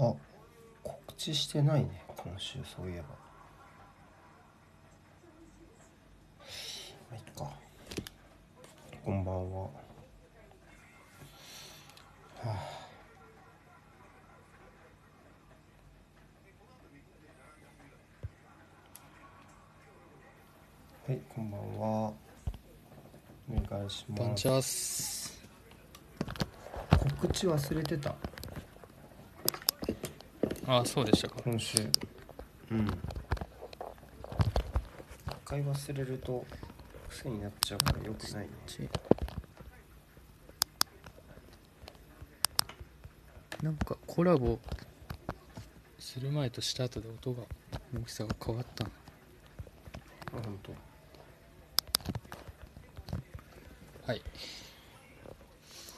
あ告知してないね今週そういえば。まあいっか。こんばんは。はあ。はいこんばんは。お願いします。告知忘れてたあそうでしたか。今週。うん。一回忘れると癖になっちゃうからよくないね。なんかコラボする前とした後で音が大きさが変わったなあ本当。はい。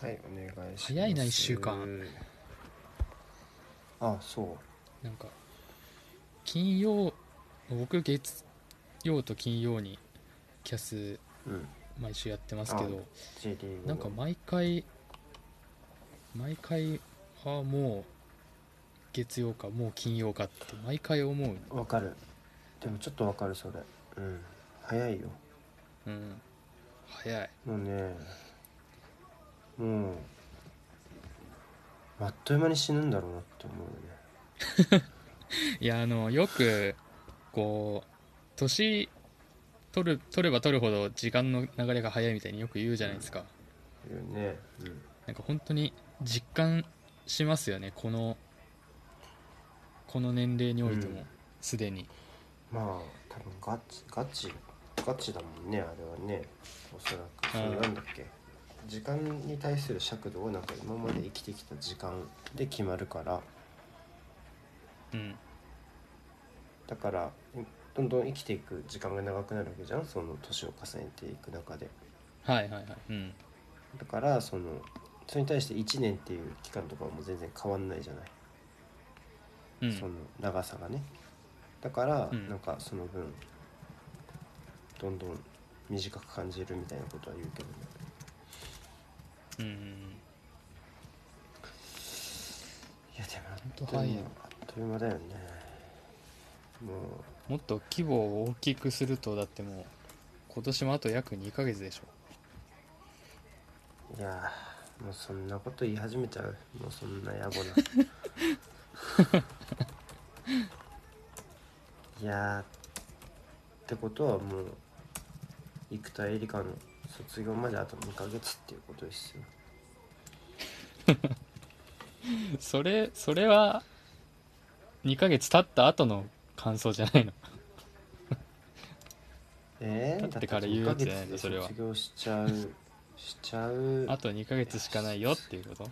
はいお願いします。早いな一週間あそう。なんか金曜僕月曜と金曜にキャスうん。毎週やってますけどグの。なんか毎回毎回ああもう月曜かもう金曜かって毎回思う。わかる。でもちょっとわかるそれ。うん。早いよ。うん。早い。もうねもうあっという間に死ぬんだろうなって思うよね。いやあのよくこう年取る取れば取るほど時間の流れが早いみたいによく言うじゃないですか、言うね。うん。なんか本当に実感しますよねこのこの年齢においてもうん。すでに、まあ多分ガチガチガチだもんねあれはね。おそらく。それうんなんだっけ？時間に対する尺度をなんか今まで生きてきた時間で決まるから。うん。だからどんどん生きていく時間が長くなるわけじゃん。その年を重ねていく中で。はいはいはい。うん。だからそのそれに対して1年っていう期間とかはもう全然変わんないじゃない、うん。その長さがね。だから、うん。なんかその分どんどん短く感じるみたいなことは言うけどねうんうんいやでも本当にあっという間だよね。ももっと規模を大きくするとだってもう今年もあと約2ヶ月でしょ。ういやーもうそんなこと言い始めちゃう。もうそんな野暮な。いやーってことはもう生田絵梨花の卒業まであと2ヶ月っていうことですよ。それそれは2ヶ月経った後の感想じゃないの？えー、だってから言うやつじゃないの？それは。卒業しちゃう しちゃう。あと2ヶ月しかないよっていうこと？あ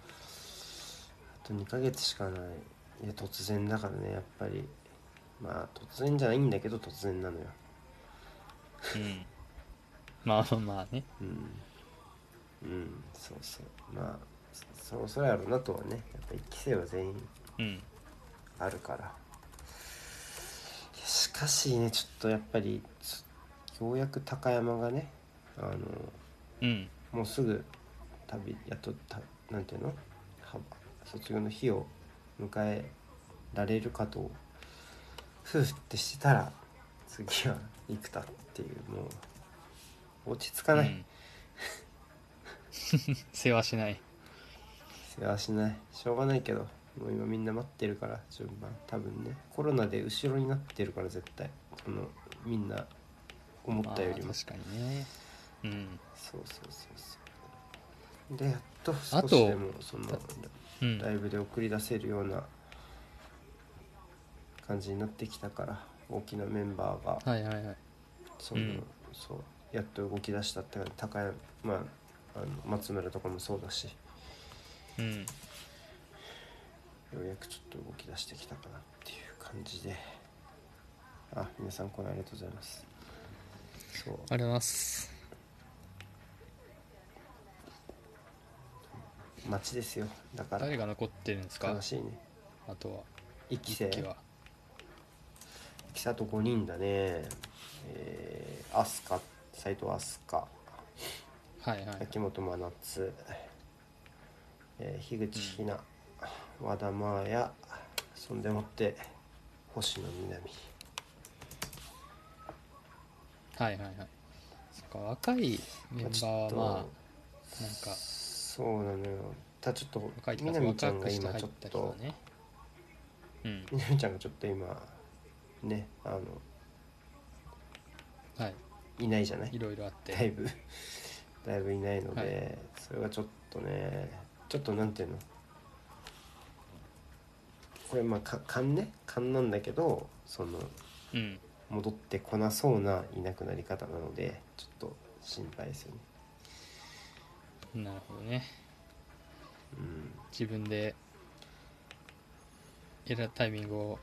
と2ヶ月しかない。いや突然だからねやっぱり。まあ突然じゃないんだけど突然なのよ。うんまあまあまあね。うん。うん。そうそう。まあそそろそろやろうなとはねやっぱ一期生は全員うん。あるから。いやしかしねちょっとやっぱりつようやく高山がねあのうん。もうすぐ旅やっとたなんていうの？は卒業の日を迎えられるかとふうってしてたら次は生田っていうもう落ち着かない、うん。世話しない。世話しない。しょうがないけどもう今みんな待ってるから順番。多分ね。コロナで後ろになってるから絶対。そのみんな思ったよりも、まあ確かにね。うん。そうそうそうそう。でやっとあ少としでもそのうん。ライブで送り出せるような感じになってきたから大きなメンバーが。はいはいはい。その、うん。そうやっと動き出したって高山まああの松村とかもそうだし。うん。ようやくちょっと動き出してきたかなっていう感じで。あ皆さんこれありがとうございます。そう。ありがとうございます。待ちですよ。だから。誰が残ってるんですか？悲しいね。あとは。一期生。一期は。一期生あと5人だね。えー、飛鳥斎藤飛鳥はいはい。秋元真夏、えー、樋口日奈、和田真彩。そんでもって星野みなみ。はいはいはい。そっか若いメンバーはまあなんかそうなのよ。ただちょっとみなみちゃんが今ちょったとね。うん。みなみちゃんがちょっと今ねあのはいいないじゃない？いろいろあって。だいぶ。だいぶいないので、はい。それがちょっとねちょっとなんていうの？これまあか勘ね？勘なんだけどそのうん。戻ってこなそうないなくなり方なのでちょっと心配ですよね。なるほどね。うん。自分で選ぶタイミングを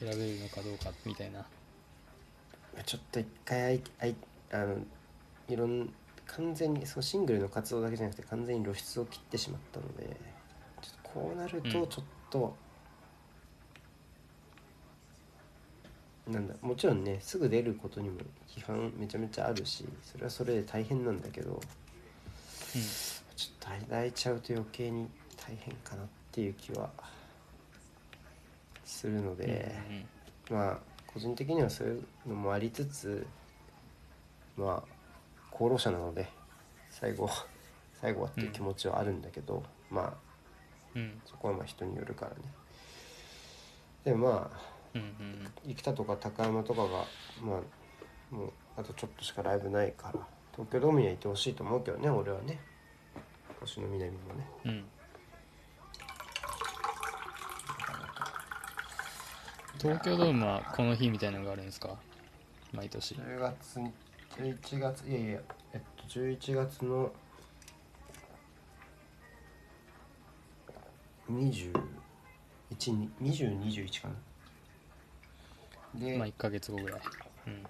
選べるのかどうかみたいなちょっと一回あいあいあのいろん完全にそのシングルの活動だけじゃなくて完全に露出を切ってしまったのでちょっとこうなるうんとちょっと、なんだもちろんねすぐ出ることにも批判めちゃめちゃあるしそれはそれで大変なんだけどうんちょっと間空いちゃうと余計に大変かなっていう気はするので。まあ個人的にはそういうのもありつつまあ功労者なので最後 最後はっていう気持ちはあるんだけど、まあうん。うんそこはまあ人によるからね。でもまあうんうん。生田とか高山とかがまあもうあとちょっとしかライブないから東京ドームにはいてほしいと思うけどね俺はね。星野みなみもね。うん東京ドームはこの日みたいなのがあるんですか？毎年。10月に11月いやいやえっと11月の2021かな。で、まあ1ヶ月後ぐらい。うん。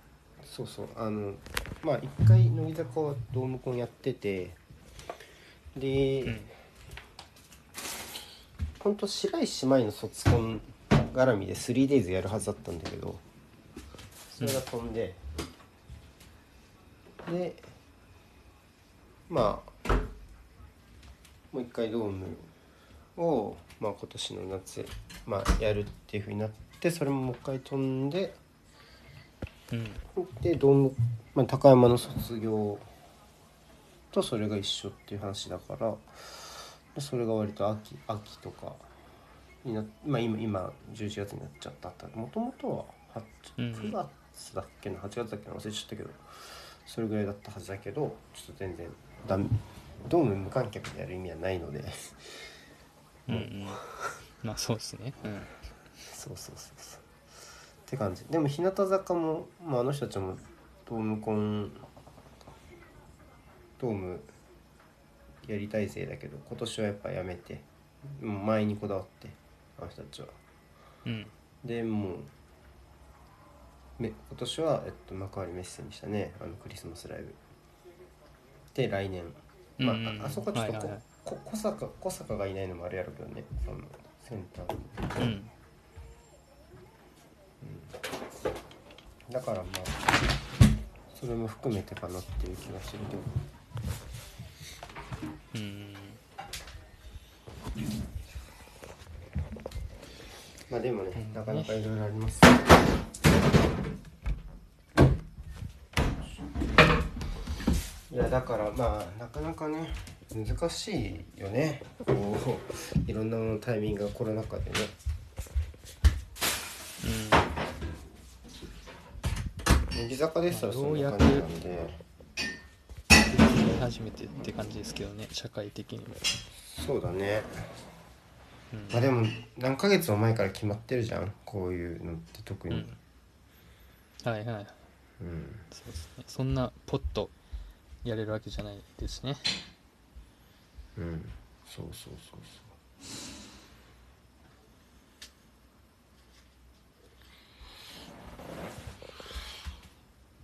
そうそうあのまあ一回乃木坂はドームコンやっててで、うん。ほんと白石姉妹の卒コン絡みで 3days やるはずだったんだけどそれが飛んで、でまあもう一回ドームを、まあ、今年の夏、まあ、やるっていうふうになってそれももう一回飛んでうん。でドーム、まあ、高山の卒業とそれが一緒っていう話だからでそれが割と秋秋とかになまあ今今11月になっちゃったもともとははうん。9月だっけな？8月だっけな？忘れちゃったけど。それぐらいだったはずだけどちょっと全然ダメドーム無観客でやる意味はないので。うんうん。まあそうですね。うん。そうそうそうそう。って感じ。でも日向坂も、まあ、あの人たちもドームコンドームやりたい勢だけど今年はやっぱやめて前にこだわってあの人たちは。うん。でもうめ今年は、えっと、幕張メッセにしたねあのクリスマスライブ。で来年。まあ、うんうん。ああそこはちょっとこ、はいはいはい。こ小坂小坂がいないのもあれやろうけどねそのセンター。にうん。だからまあそれも含めてかなっていう気がするけど。うんまあでもねうんなかなかいろいろあります。いやだからまあなかなかね難しいよね。こういろんなもののタイミングがコロナ禍でね。乃木坂でしたらそんな感じなんで。うん初めてって感じですけどね社会的にも。そうだねうん。まあでも何ヶ月も前から決まってるじゃん。こういうのって特に。うん。はいはい。うん。そうですね。そんなポッとやれるわけじゃないですね。うん。そうそうそうそう。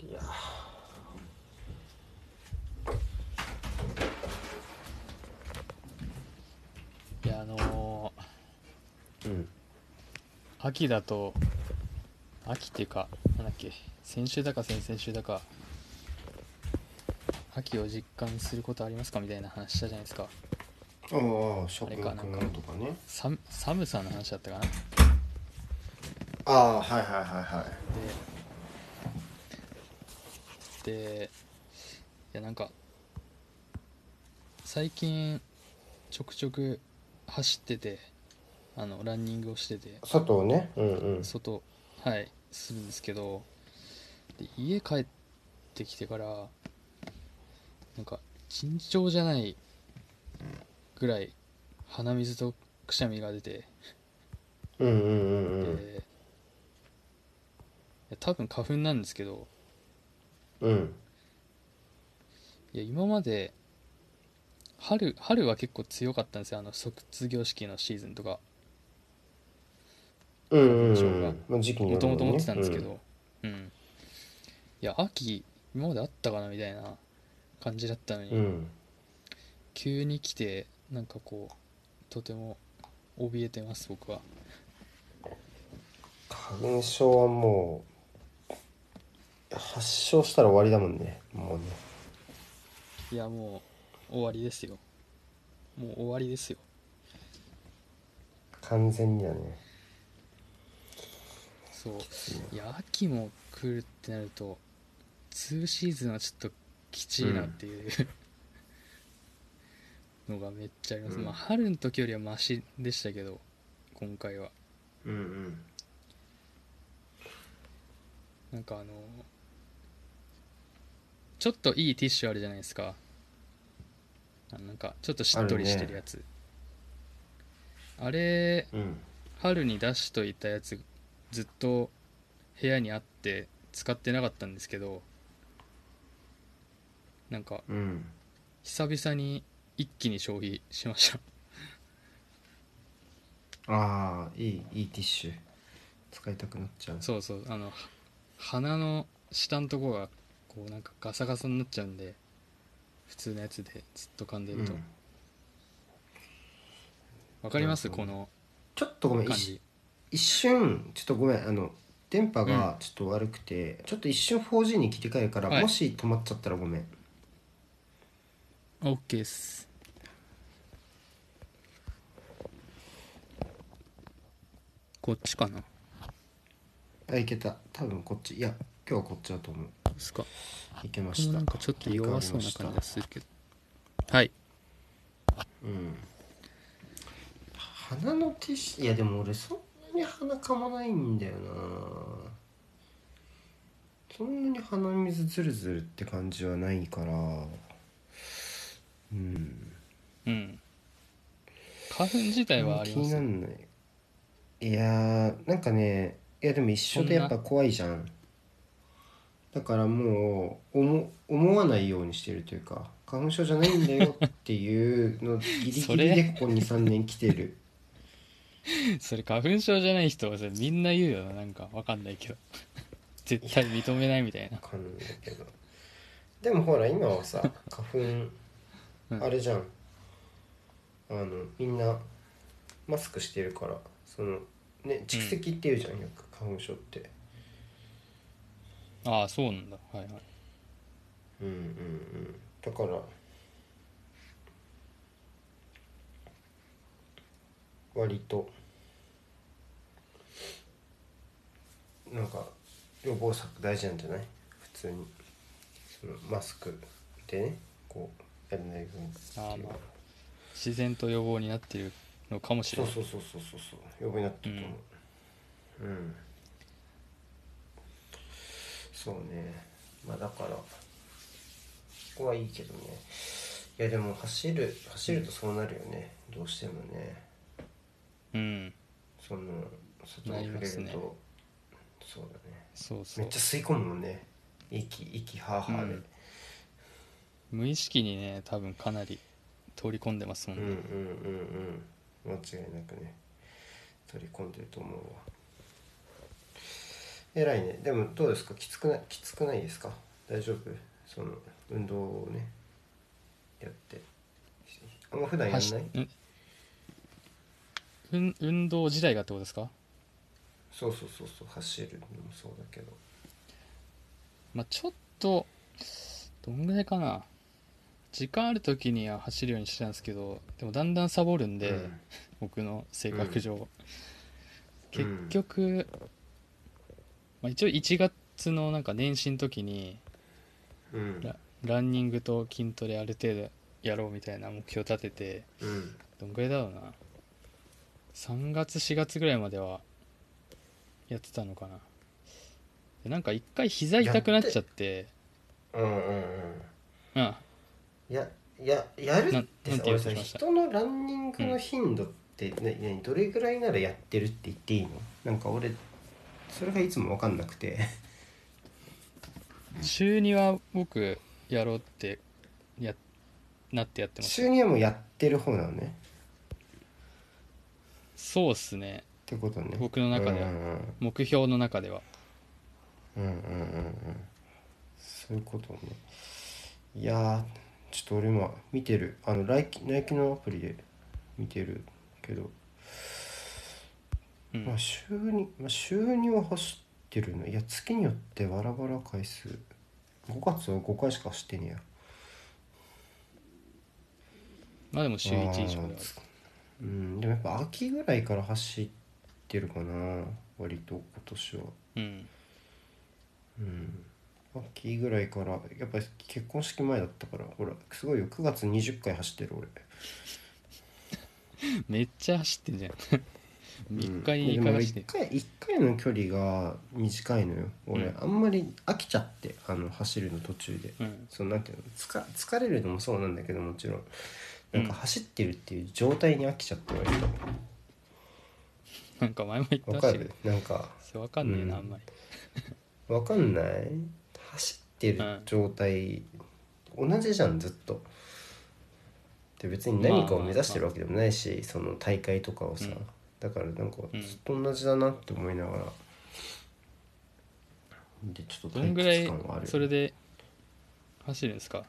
いやいやあのーうん秋だと秋っていうかなんだっけ先週だか先々週だか秋を実感することありますか？みたいな話したじゃないですか。ああ食あれか欲なんとかね。寒寒さの話だったかな？ああはいはいはいはい。ででいやなんか最近ちょくちょく走っててあのランニングをしてて。外をね。うんうん。外はいするんですけど。で家帰ってきてからなんか尋常じゃないぐらい鼻水とくしゃみが出て、うんうんうんうん。多分花粉なんですけど。うん。いや今まで春春は結構強かったんですよ。あの卒業式のシーズンとか印象がもとるもと思ってたんですけど。うん、いや秋今まであったかなみたいな感じだったのに、うん、うん急に来てなんかこうとても怯えてます僕は。花粉症はもう発症したら終わりだもんね。もうね。いやもう終わりですよ。もう終わりですよ。完全にだねそう。いや秋も来るってなると2シーズンはちょっときちいなっていう、のがめっちゃあります、うん。まあ春の時よりはマシでしたけど今回は。うんうん。なんかあのちょっといいティッシュあるじゃないですか。あのなんかちょっとしっとりしてるやつ。あ,、れうん。春に出しといたやつずっと部屋にあって使ってなかったんですけどなんかうん。久々に一気に消費しました。ああいいいいティッシュ。使いたくなっちゃう。そうそう。あのは鼻の下のとこがこうなんかガサガサになっちゃうんで普通のやつでずっと噛んでると、うん。わかります？このちょっとごめん感じ一一瞬ちょっとごめんあの電波がちょっと悪くて、ちょっと一瞬 4G に切り替えるから、はい。もし止まっちゃったらごめん。OK です。こっちかな。あいけた。多分こっち。いや今日はこっちだと思う。ですか。いけまこした。のなんかちょっと弱そうな感じがするけど。はい。鼻のティッシュいやでも俺そんなに鼻かまないんだよな。そんなに鼻水ズルズルって感じはないから。うん。うん。花粉自体はあり気にますなんない。いやーなんかねいやでも一緒でやっぱ怖いじゃん。だからもう思思わないようにしてるというか花粉症じゃないんだよっていうのギリギリでここ23年来てる それ花粉症じゃない人はそれみんな言うよな。なんかわかんないけど。絶対認めないみたいな。わかんないけど。でもほら今はさ花粉うん。あれじゃん。あのみんなマスクしてるからそのね蓄積っていうじゃん。よく花粉症って。ああそうなんだ。はいはい。うんうんうん。だから割と。なんか予防策大事なんじゃない？普通に。そのマスクでねこうやらない分っていう。自然と予防になってるのかもしれない。そうそうそうそうそうそう。予防になってると思う。うん、そうね。まあだからここはいいけどね。いやでも走る走るとそうなるよね、どうしてもねうん。その外に触れると、ねそうだね。そうそう。めっちゃ吸い込むもんね。息息はーはーで、うん無意識にね多分かなり通り込んでますもんね、うんうんうんうん。間違いなくね。取り込んでると思うわ。偉いね。でもどうですか？きつくないきつくないですか？大丈夫？その運動をねやって。あんま普段やんない？運運動自体がってことですか？そうそうそうそう走るのもそうだけど。まあちょっとどんぐらいかな。時間ある時には走るようにしてたんですけどでもだんだんサボるんで、うん。僕の性格上、うん。結局、まあ、一応1月のなんか年始の時にうん。ラランニングと筋トレある程度やろうみたいな目標立ててうん。どんぐらいだろうな3月4月ぐらいまではやってたのかな。でなんか一回膝痛くなっちゃって。うんうんうん。うん。やややるってさ俺さ人のランニングの頻度って、ねねどれぐらいならやってるって言っていいの？なんか俺それがいつも分かんなくて。週2は僕やろうってやなってやってます。週にはもうやってる方なのねそうっすね。ってことね。僕の中では。うんうん目標の中では。うんうんうんうん。そういうことね。いやーちょっと俺今見てる。あのナイキナイキのアプリで見てるけど、うん。まあ週に、まあ、週には走ってるの。いや月によってバラバラ回数。5月は5回しか走ってねえや。まあでも週1以上でうんでもやっぱ秋ぐらいから走ってるかな割と今年は。うん。うん。秋ぐらいからやっぱり結婚式前だったからほらすごいよ。9月20回走ってる俺。めっちゃ走ってんじゃん。3日に2でも俺回走って1回一回の距離が短いのよ俺、うん。あんまり飽きちゃってあの走るの途中で、うん。そのなんていうのつか疲れるのもそうなんだけどもちろんなんか走ってるっていう状態に飽きちゃって割と。なんか前も言ったわかしる？なんか。わかんねえな、うん。あんまり。わかんない？走ってる状態、同じじゃんずっと。で別に何かを目指してるわけでもないし、その大会とかをさ、うん。だからなんかうん。ずっと同じだなって思いながら、でちょっとどんぐらいそれで走るんですか？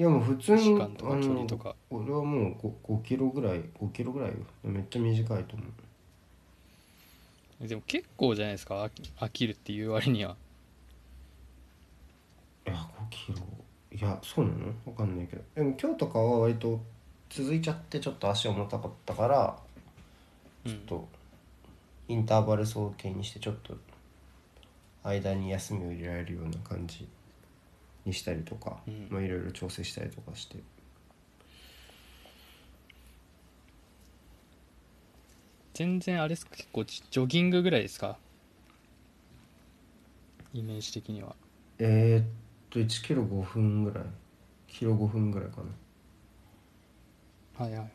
いやもう普通に時間とか距離とか。俺はもう 5, 5キロぐらい5キロぐらいよ。めっちゃ短いと思う。でも結構じゃないですか飽きるっていう割には。いや5キロ。いやそうなの？わかんないけど。でも今日とかは割と続いちゃってちょっと足重たかったからうん。ちょっとインターバル走形にしてちょっと間に休みを入れられるような感じにしたりとか、うん。まあいろいろ調整したりとかして。全然あれですか？結構ジジョギングぐらいですか？イメージ的には。えー、っと1キロ5分ぐらい。キロ5分ぐらいかな。はいはいはい。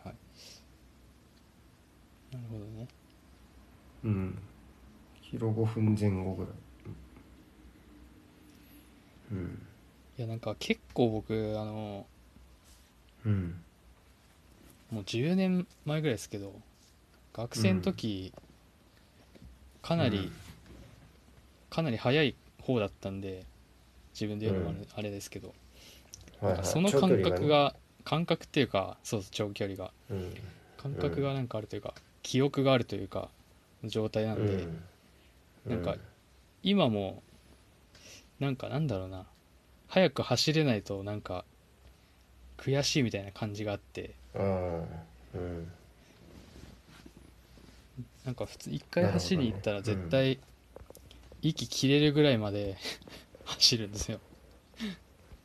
なるほどね。うん。キロ5分前後ぐらい。うんいやなんか結構僕あのうん。もう10年前ぐらいですけど学生の時、かなり、うん。かなり早い方だったんで自分で言うのもあれ,、ですけど、はいはい。その感覚が感覚っていうかそうそう長距離が。ねうん。感覚がなんかあるというか、記憶があるというか状態なんで、うなんか今もなんかなんだろうな早く走れないとなんか悔しいみたいな感じがあって。うんうんなんか普通一回走りに行ったら絶対息切れるぐらいまで 走るんですよ。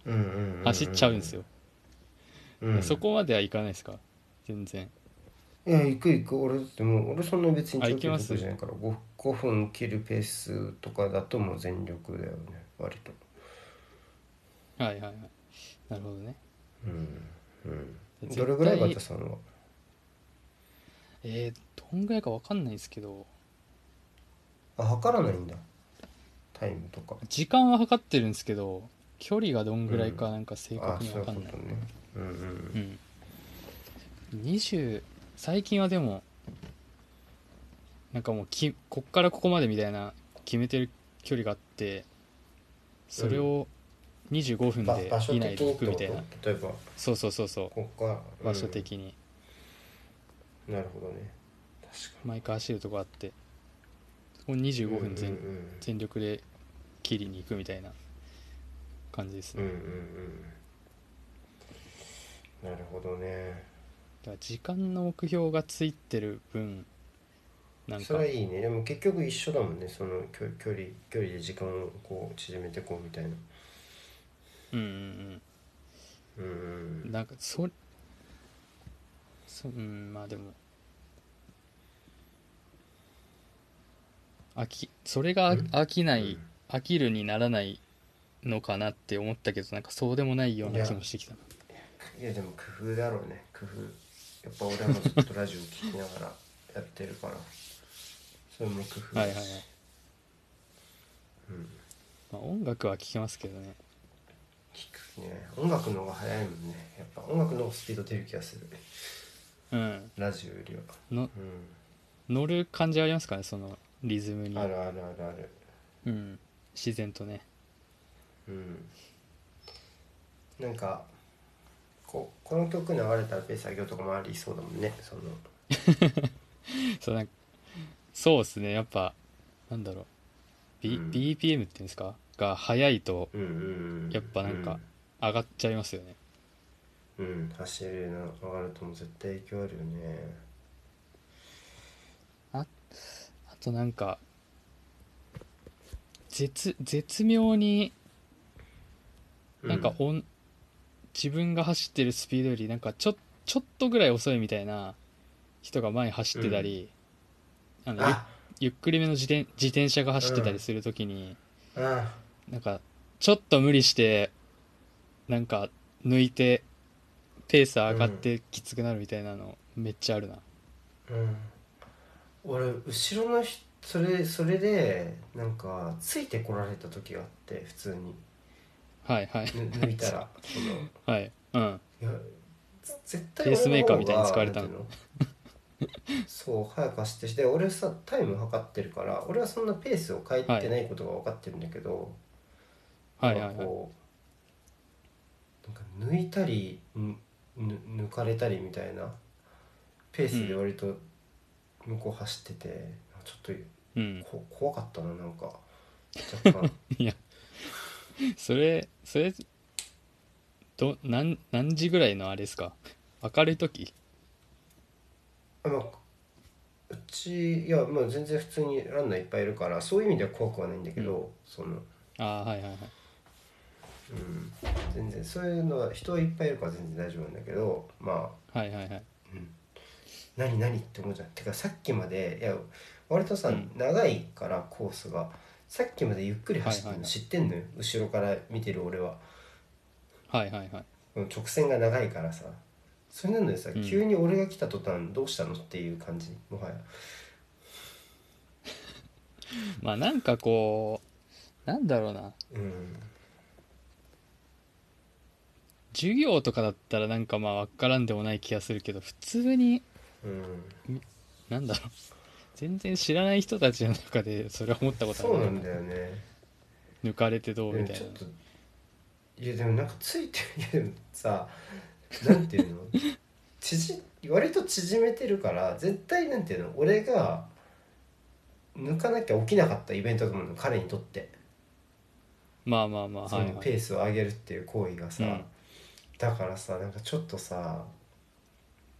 うんうんうんうん走っちゃうんですよ、うん。そこまではいかないですか？全然。いや行く行く。俺だってもう俺そんな別に長距離あ行きます？得意じゃないから 5, 5分切るペースとかだともう全力だよね。割とはいはいはい。なるほどね。うんうん。どれぐらいバタさんは？えー、どんぐらいかわかんないですけど。あ測らないんだ。タイムとか。時間は測ってるんですけど距離がどんぐらいかなんか正あ確にそういうわかんない、ことね。うんうんうん。20最近はでもなんかもうきこっからここまでみたいな決めてる距離があってそれを25分で以内で行くみたいな。と？例えば。そうそうそうそう。ここか場所的に。うん。なるほどね。確か毎回走るとこあって。そこに25に分全,、うんうん。全力で切りに行くみたいな。感じですね、うんうんうん。なるほどね。だから時間の目標がついてる分なんか。それはいいね。でも結局一緒だもんね。その距距離距離で時間をこう縮めてこうみたいなうんうんううんんなんかそそうんまあでも飽きそれがうん？飽きない、飽きるにならないのかなって思ったけどなんかそうでもないような気もしてきたな。いやでも工夫だろうね。工夫。やっぱ俺もずっとラジオ聞きながらやってるから。それも工夫。はいはいはい、うん。まあ、音楽は聴けますけどね聞くね音楽の方が早いもんね。やっぱ音楽の方がスピード出る気がする。うん。ラジオよりは。のう乗る感じありますか？ねそのリズムに。んあるあるあるある。うん。自然とね。うん。なんかこうこの曲流れたらペース上げようとかもありそうだもんね。その。そうなんかそうですね。やっぱなんだろう、B うん。BPM っていうんですか？が速いとうんうんうん。やっぱなんか上がっちゃいますよね。うん、うん、走るの上がるとも絶対影響あるよね。あとなんか絶絶妙になんか音、自分が走ってるスピードよりなんかちょちょっとぐらい遅いみたいな人が前に走ってたり、あのゆっくりめの自転自転車が走ってたりするときに、あなんかちょっと無理してなんか抜いてペース上がってきつくなるみたいなのめっちゃあるな、うん。俺後ろの人それそれでなんかついてこられた時があって普通に。はいはい。ぬ抜いたらはい。うん。いやぜ絶対ペースメーカーみたいに使われたの。そう早く走ってして俺さタイム測ってるから俺はそんなペースを変えてないことが分かってるんだけど、はいはいはい。なんかこうなんか抜いたりぬぬ抜かれたりみたいなペースで割と向こう走ってて、ちょっとうん。こ怖かったななんか。若干。いやそれそれど何何時ぐらいのあれですか？明るい時？あまあうちいやまあ全然普通にランナーいっぱいいるからそういう意味では怖くはないんだけど、そのああはいはいはいうん。全然そういうのは人いっぱいいるから全然大丈夫なんだけどまあ。はいはいはい。何何って思うじゃんてかさっきまでいや割とさ、うん。長いからコースがさっきまでゆっくり走ってるのはいはいはい。知ってんのよ、後ろから見てる俺は。はいはいはい。この直線が長いからさ。それなのにさ、うん。急に俺が来た途端どうしたのっていう感じ。もはや。まあなんかこうなんだろうな。うん授業とかだったらなんかまあ分からんでもない気がするけど普通にうん。なんだろう。全然知らない人たちの中でそれは思ったことなそうないんだよね。抜かれてどうでみたいな。いやでもなんかついていやでもさなんていうの？縮割と縮めてるから絶対なんていうの？俺が抜かなきゃ起きなかったイベントだと思うの彼にとって。まあまあまあそはいはい。のペースを上げるっていう行為がさ、うんだからさなんかちょっとさ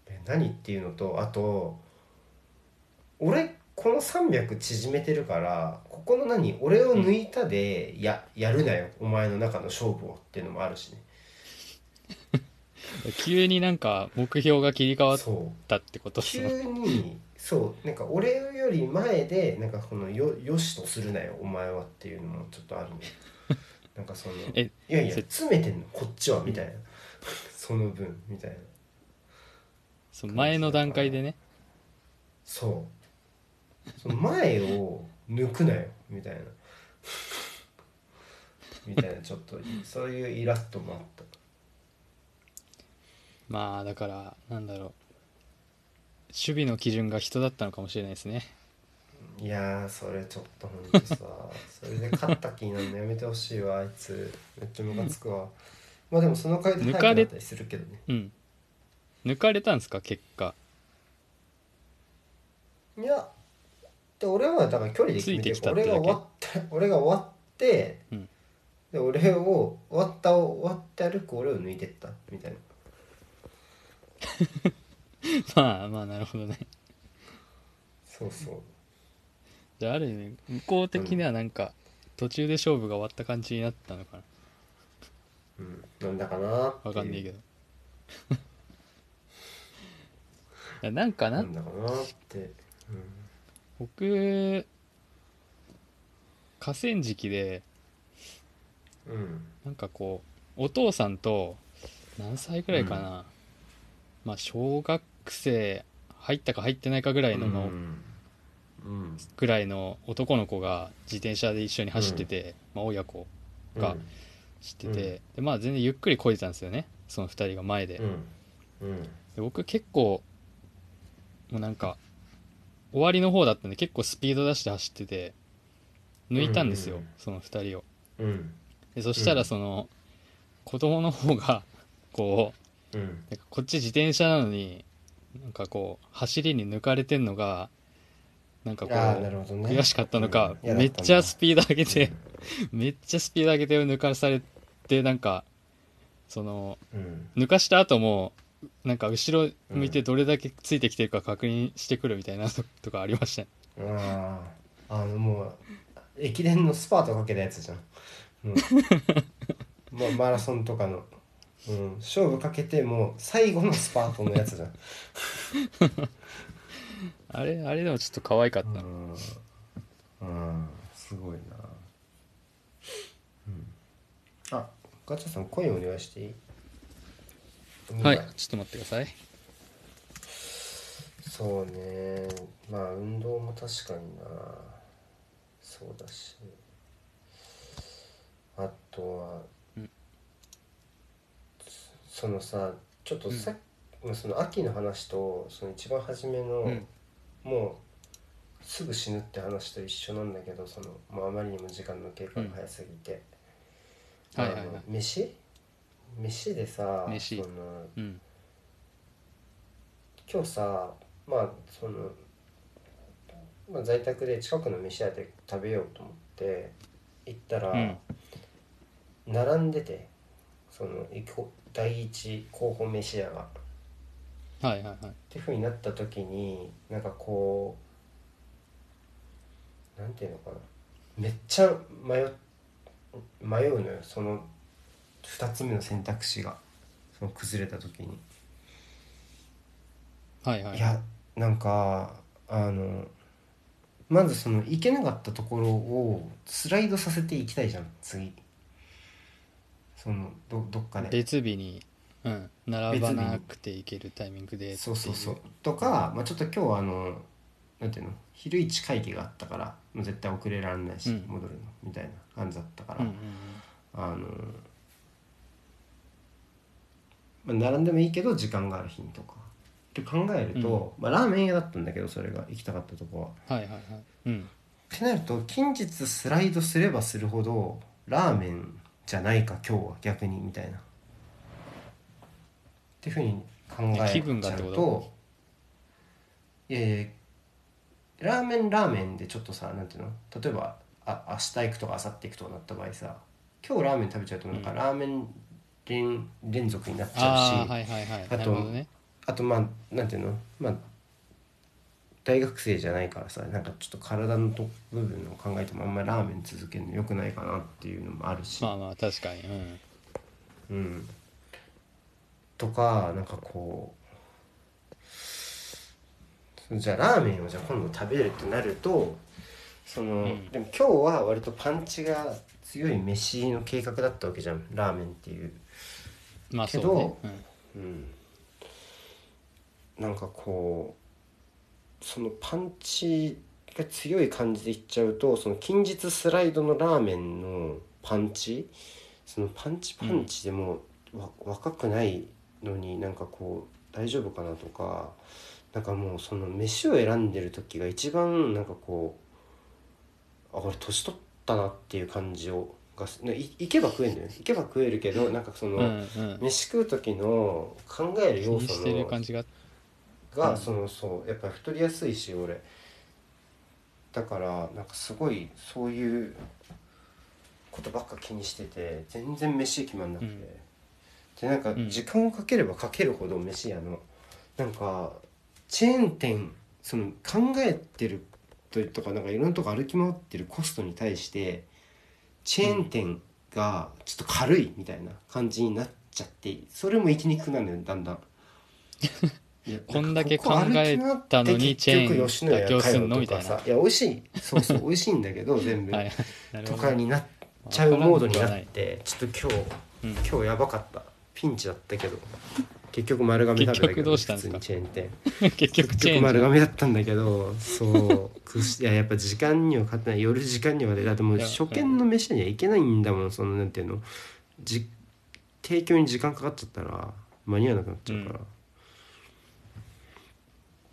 え何っていうのとあと俺この300縮めてるからここの何俺を抜いたでや,、やるなよお前の中の勝負をっていうのもあるしね。急になんか目標が切り替わったってこと急のにそうなんか俺より前でなんかこのよよしとするなよお前はっていうのもちょっとあるね。なんかそのえいやいや詰めてんのこっちはみたいなその分みたいな。そう前の段階でね。そう。その前を抜くなよみたいな。みたいなちょっとそういうイラッともあった。まあだからなんだろう。守備の基準が人だったのかもしれないですね。いやーそれちょっとほんとさそれで勝った気になるのやめてほしいわあいつ。めっちゃムカつくわまあでもその回で抜かれたりするけどね。うん。抜かれたんですか？結果。いやで俺はだから距離で決めてついてきたってだけ。俺が終わって俺が終わって、うん。で俺を終わった終わって歩く俺を抜いてったみたいな。まあまあなるほどね。そうそう。じゃあある意味向こう的にはなんか途中で勝負が終わった感じになったのかなうんなんだかな。わかんないけど。いやなんかな？なんだかなって。僕河川敷でうん、うん、なんかこうお父さんと何歳ぐらいかな、まあ小学生入ったか入ってないかぐらいのの、うん。うん。ぐらいの男の子が自転車で一緒に走ってて、まあ、親子が知ってて、うん。でまあ全然ゆっくり漕いでたんですよね。その2人が前で,、うん。うん。で僕結構もうなんか終わりの方だったんで結構スピード出して走ってて抜いたんですよ、うんうんその2人を。うん。でそしたうん。らその、子供の方がこううん。なんかこっち自転車なのになんかこう走りに抜かれてんのがなんかこうね。悔しかったのか、うん。めっちゃスピード上げて、めっちゃスピード上げて抜かされてなんかそのうん。抜かした後もなんか後ろ向いてどれだけついてきてるか確認してくるみたいなととかありました。ねうんあああのもう駅伝のスパートかけたやつじゃん、う。んま、マラソンとかの、うん、勝負かけてもう最後のスパートのやつじゃん あれあれでもちょっと可愛かった。な、うん、うん、すごいな、うん、あガチャさん声お願いしていい？はいちょっと待ってください。そうね。まあ運動も確かにな。そうだし。あとは、うん。そのさちょっとさっき、まあその秋の話とその一番初めの、うんもうすぐ死ぬって話と一緒なんだけどその、まあ、あまりにも時間の経過が早すぎて、はいはいはい。あの飯？飯でさ飯。そのうん。今日さまあその、まあ、在宅で近くの飯屋で食べようと思って行ったら、うん。並んでてその第一候補飯屋が。はいはいはい。っていうふうになった時になんかこうなんていうのかな。めっちゃ迷っ迷うのよその2つ目の選択肢が。その崩れた時に。はいはい。いやなんかあのまずその行けなかったところをスライドさせていきたいじゃん次。そのどどっかで。別日に、うん、並ばなくていけるタイミングでそうそうそう。とか、まあ、ちょっと今日はあのなんていうの？昼一会議があったからもう絶対遅れられないし、うん。戻るのみたいな感じだったから、うんうんあの、まあ、並んでもいいけど時間がある日にとか。って考えると、まあ、ラーメン屋だったんだけどそれが行きたかったとこは。はいはいはい。うん。ってなると近日スライドすればするほどラーメンじゃないか今日は逆にみたいな。っていうふうに考えちゃうと気分がってこと？いやいやラーメンラーメンでちょっとさなんていうの？例えばあ明日行くとか明後日行くとかなった場合さ今日ラーメン食べちゃうとなんかうん。ラーメン連連続になっちゃうし、ああはいはいはい。あとね。あとまあなんていうの？まあ大学生じゃないからさなんかちょっと体のと部分を考えてもあんまりラーメン続けるのよくないかなっていうのもあるし、まあまあ確かに。うん。うん、とかなんかこうじゃあラーメンをじゃあ今度食べるってなるとその、うん。でも今日は割とパンチが強い飯の計画だったわけじゃんラーメンっていう。まあけどね、うん。うん、なんかこうそのパンチが強い感じでいっちゃうとその近日スライドのラーメンのパンチ？そのパンチパンチでもう、わ若くないのになんかこう大丈夫かなとかなんかもうその飯を選んでる時が一番なんかこうあこれ年取ったなっていう感じをが行けば食えるんだよね。行けば食えるけどなんかその、うんうん。飯食う時の考える気要素の感じが。が、うん。そのそうやっぱり太りやすいし俺。だからなんかすごいそういうことばっか気にしてて全然飯決まんなくて、うんでなんかうん。時間をかければかけるほど飯屋のなんかチェーン店その考えてるととかなんかいろんなとこ歩き回ってるコストに対してチェーン店がちょっと軽いみたいな感じになっちゃってそれも生きにくくなるのよだんだん。いや こんだけ考えたのにチェーン結局吉野家妥協すんのみたいな。いや美味しい。そうそう美味しいんだけど 全部、とかになっちゃうモードになってちょっと今日うん。今日やばかったピンチだったけど結局丸亀食べたけどどうしたんですか？普通にチェーン店。結局結局丸亀だったんだけどそういややっぱ時間には勝てない。夜時間にはねだってもう初見の飯にはいけないんだもんそのなんていうの？じ提供に時間かかっちゃったら間に合わなくなっちゃうから、うん。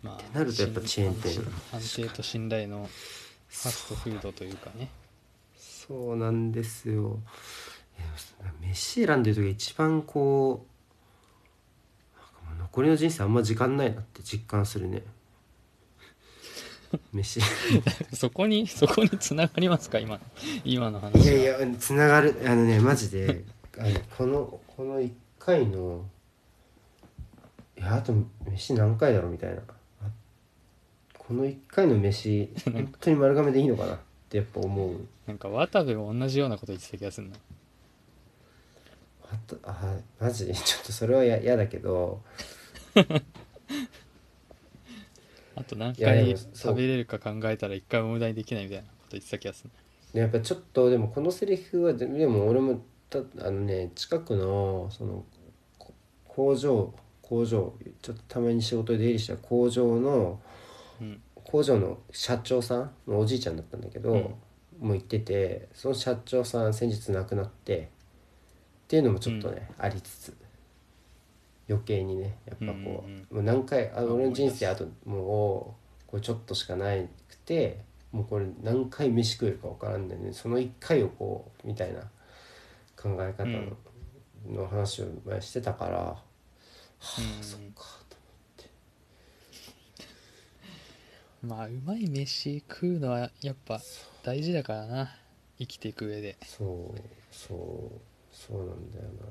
まあってなるとやっぱチェーン店。安定と信頼のファストフードというかね。そうなんですよ飯選んでる時が一番こう残りの人生あんま時間ないなって実感するね。飯。そこにそこに繋がりますか今の今の話は。いやいやつながるあのねマジで あのこのこの1回のいやあと飯何回だろうみたいな。あこの1回の飯本当に丸亀でいいのかなってやっぱ思う。なんか渡部も同じようなこと言ってた気がするなあとあマジ？ちょっとそれはや嫌だけど。あと何回食べれるか考えたら一回も無駄にできないみたいなこと言ってた気がする。でやっぱちょっとでもこのセリフはででも俺もたあのね近くのそのこ工場工場ちょっとたまに仕事で出入りした工場のうん。工場の社長さんのおじいちゃんだったんだけど、うん。もう言っててその社長さん先日亡くなってっていうのもちょっとね、ありつつ。余計にねやっぱこう,、うんうんうん。もう何回あまあ俺の人生あともうこれちょっとしかないくてもうこれ何回飯食えるか分からんでね。その1回をこうみたいな考え方の,、の話を前してたから、はあうん。そっかと まあうまい飯食うのはやっぱ大事だからな。生きていく上で。そうそうそうなんだよな。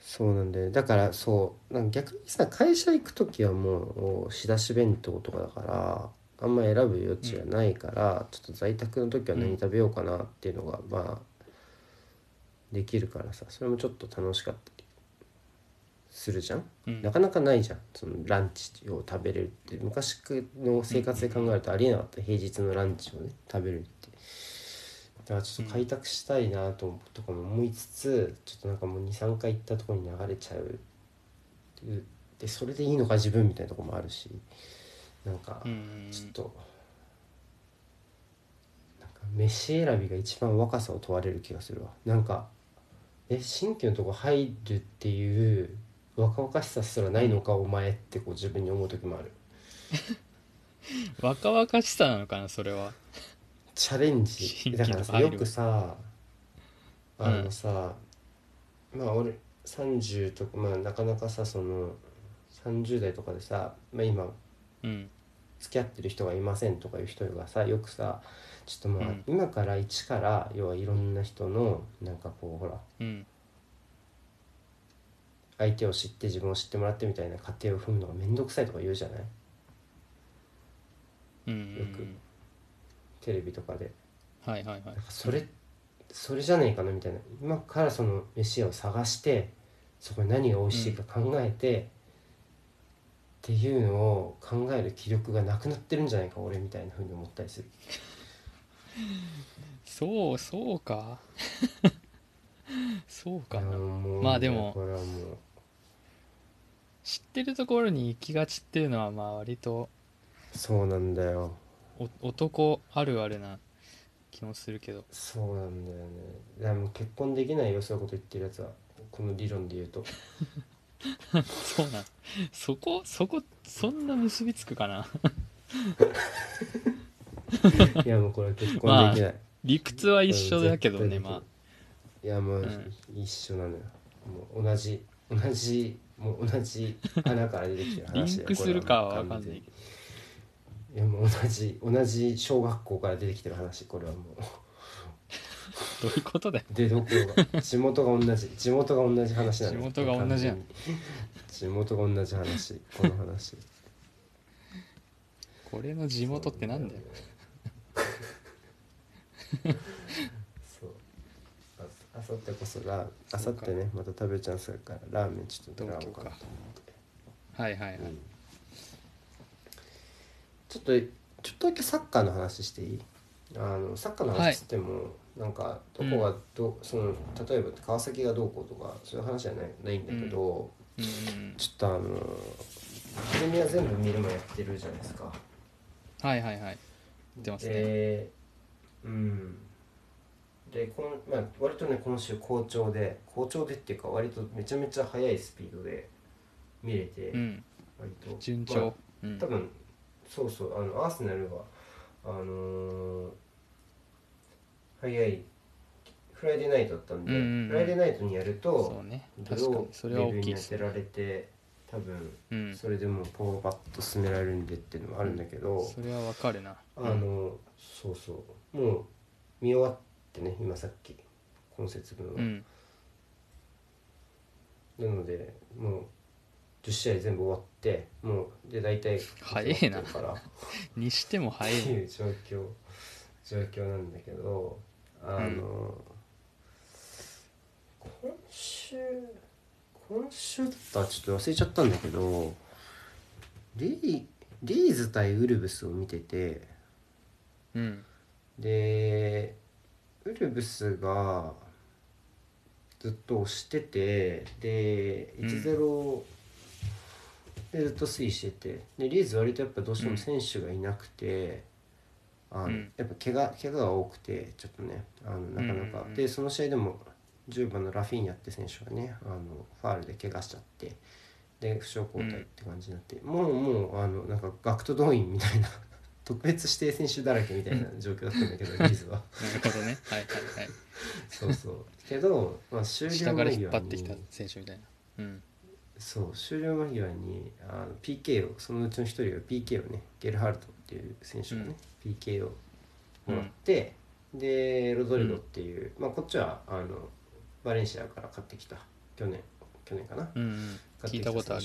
そうなんだよだからそうなんか逆にさ会社行く時はもう仕出し弁当とかだからあんま選ぶ余地がないから、ちょっと在宅の時は何食べようかなっていうのが、まあできるからさそれもちょっと楽しかった。するじゃん？うん。なかなかないじゃん。そのランチを食べれるって。昔の生活で考えるとありえなかった。平日のランチをね食べれるって。だからちょっと開拓したいなととかも思いつつちょっとなんかもう23回行ったところに流れちゃう。でそれでいいのか自分みたいなところもあるし。なんかうん。ちょっとなんか飯選びが一番若さを問われる気がするわ。なんかえ新規のとこ入るっていう若々しさすらないのかお前ってこう自分に思う時もある。若々しさなのかなそれは。チャレンジ。新だからさよくさあのさ、まあ俺30とかまあなかなかさその30代とかでさ、まあ、今うん。付き合ってる人がいませんとかいう人がさよくさちょっとまあ、うん。今から一から要はいろんな人のなんかこうほらうん相手を知って自分を知ってもらってみたいな過程を踏むのが面倒くさいとか言うじゃない？よく。テレビとかで。はいはいはい。それそれじゃねえかなみたいな。今からその飯屋を探してそこに何が美味しいか考えて、っていうのを考える気力がなくなってるんじゃないか俺みたいなふうに思ったりする。そうそうか。そうかな。まあでもこれはもう知ってるところに行きがちっていうのはまあ割とそうなんだよ。お男あるあるな気もするけど。そうなんだよね。でも結婚できないよそういうこと言ってるやつは。この理論で言うと。そうなん。そこそこそんな結びつくかな？いやもうこれ結婚できない、理屈は一緒だけどね絶対できないやもう、うん。一緒なのよ。もう同じ同じもう同じ穴から出てきてる話だよンクするかは分かんないけど。いやもう同じ同じ小学校から出てきてる話これはもう。どういうことだよ。出どころが地元が同じ地元が同じ話なん地元が同じやん。地元が同じ話この話。これの地元ってなんだよ さってこそラあさってねまた食べるチャンスがあるからラーメンちょっと狙おうかなと思って。はいはいはい、うん。ちょっとちょっとだけサッカーの話していい？あのサッカーの話っても、なんかどこがど、その例えば川崎がどうこうとかそういう話じゃないないんだけど、うん。うんちょっとあのプレミア全部見るもやってるじゃないですか。はいはいはい。出ますね。でうんでこの、まあ、割とね今週好調で好調でっていうか割とめちゃめちゃ速いスピードで見れて、うん。割と順まあ調、うん。多分そうそうあのアーセナルはあのー早いフライデーナイトだったんで、うんうんうんフライデーナイトにやるとね。ドローレビュー大きいですに当てられて多分うん。それでもうポーパッと進められるんでっていうのもあるんだけど、それはわかるな。あのそうそう。もう見終わってね今さっき今節分は、うん。なのでもう10試合全部終わってもうで大体早えな。にしても早い。っていう状況状況なんだけどあの、今週今週だったらちょっと忘れちゃったんだけどリーリーズ対ウルブスを見ててうん。でウルブスがずっと押しててでうん1-0でずっと推移しててでリーズ割とやっぱどうしても選手がいなくて、あのうん。やっぱ怪我怪我が多くてちょっとねあのなかなか、でその試合でも10番のラフィーニャって選手がねあのファールで怪我しちゃってで負傷交代って感じになって、もうもうあのなんか学徒動員みたいな特別指定選手だらけみたいな状況だったんだけど リーズは。なるほどね。はいはいはい。そうそう。けど、まあ、終了下から間際引っ張ってきたに選手みたいな。うん。そう終了間際にあの PK をそのうちの一人が PK をねゲルハルトっていう選手がね、PK をもらって、でロドリゴっていう、まあこっちはあのバレンシアから買ってきた去年去年かな。うん聞いたことある。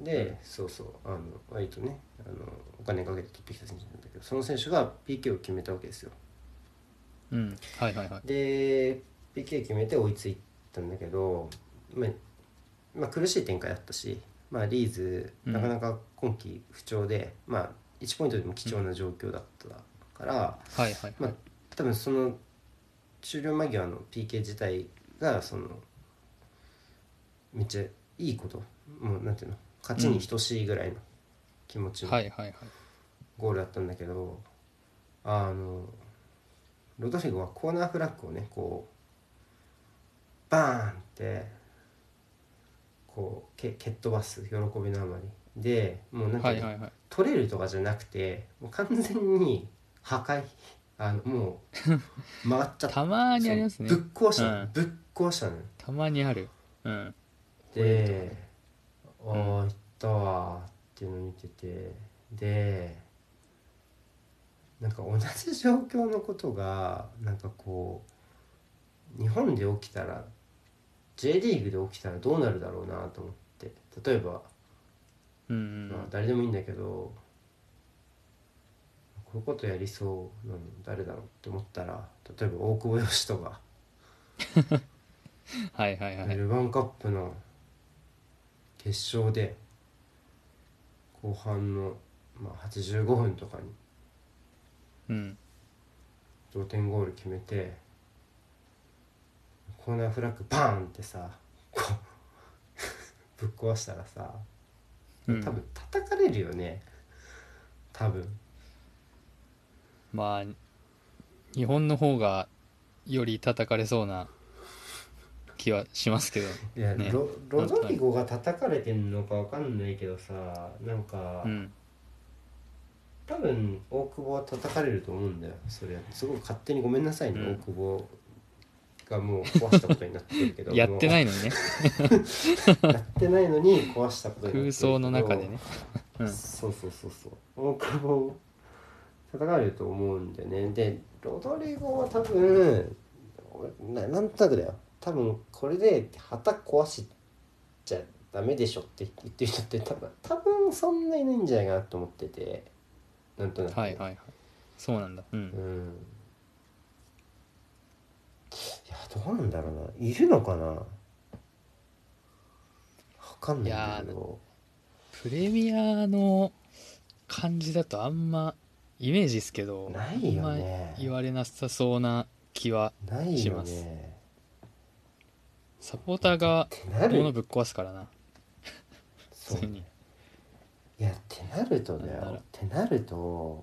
で、うん。そうそう。あの割とねあのお金かけて取ってきた選手なんだけどその選手が PK を決めたわけですよ。うん。はいはいはい。で PK 決めて追いついたんだけど、まあ、まあ苦しい展開だったし、まあ、リーズうん。なかなか今季不調で、まあ1ポイントでも貴重な状況だったから、はいはいまあはい多分その終了間際の PK 自体がそのめっちゃいいこと。もうなんていうの勝ちに等しいぐらいの気持ちのはいはいはい。ゴールだったんだけどあのロドリゴはコーナーフラッグをねこうバーンってこうけ蹴っ飛ばす喜びのあまり。でもうなんていうの、はいはいはい。取れるとかじゃなくてもう完全に破壊あのもう 曲がっちゃった。たまにありますね。ぶっ壊したの、うん。ぶっ壊したのよ。たまにある。うんで「ああん行ったわ」っていうのを見ててでなんか同じ状況のことがなんかこう日本で起きたら J リーグで起きたらどうなるだろうなと思って。例えば、うんうん。まあ、誰でもいいんだけどこういうことやりそうなの誰だろうって思ったら例えば大久保嘉人が。はいはいはい。ルヴァンカップの決勝で後半の、まあ、85分とかにうん。同点ゴール決めてコーナーフラッグバーンってさこう ぶっ壊したらさうん。多分叩かれるよね。多分。まあ日本の方がより叩かれそうな気はしますけど。いや、ね。ロロドリゴが叩かれてんのかわかんないけどさなんか、うん。多分大久保は叩かれると思うんだよそれすごい勝手にごめんなさいね、うん。大久保がもう壊したことになってるけど。やってないものにね。う やってないのに壊したことになってる空想の中でね。うん。そうそうそうそう。大久保叩かれると思うんだよね。でロドリゴは多分俺ななんとなくだよ多分これで旗壊しちゃダメでしょって言ってる人って多分多分そんないないんじゃないかなと思っててなんとなく、はいはいはい。そうなんだ。ううん。んいやどうなんだろうな。いるのかな。わかんないけど。プレミアの感じだとあんまイメージですけどないよあんまね言われなさそうな気はないよしますねサポーターが物ぶっ壊すからな。そう。普通に。いやってなるとだよ。ってなると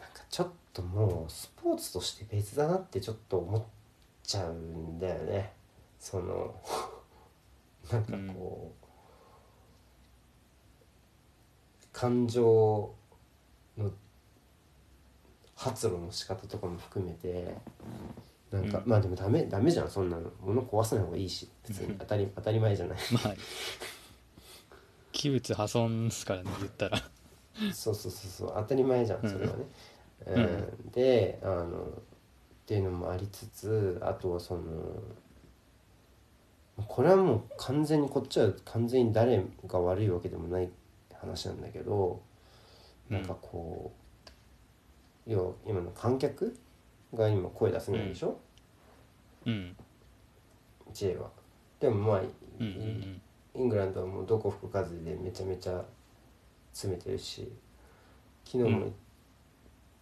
なんかちょっともうスポーツとして別だなってちょっと思っちゃうんだよね。その なんかこう、感情の発露の仕方とかも含めてなんか、うん。まあでもダメダメじゃんそんなの。物壊さない方がいいし。普通に当たり当たり前じゃない。まあ器物破損ですからね言ったら。そうそうそうそう。当たり前じゃんうん。それはね。ん。うん。であのっていうのもありつつあとはそのこれはもう完全にこっちは完全に誰が悪いわけでもない話なんだけどなんかこう、要は今の観客が今声出せないでしょ、うん、J は。でもまあ、うんうんうん。イングランドはもうどこ吹く風でめちゃめちゃ詰めてるし昨日もうん。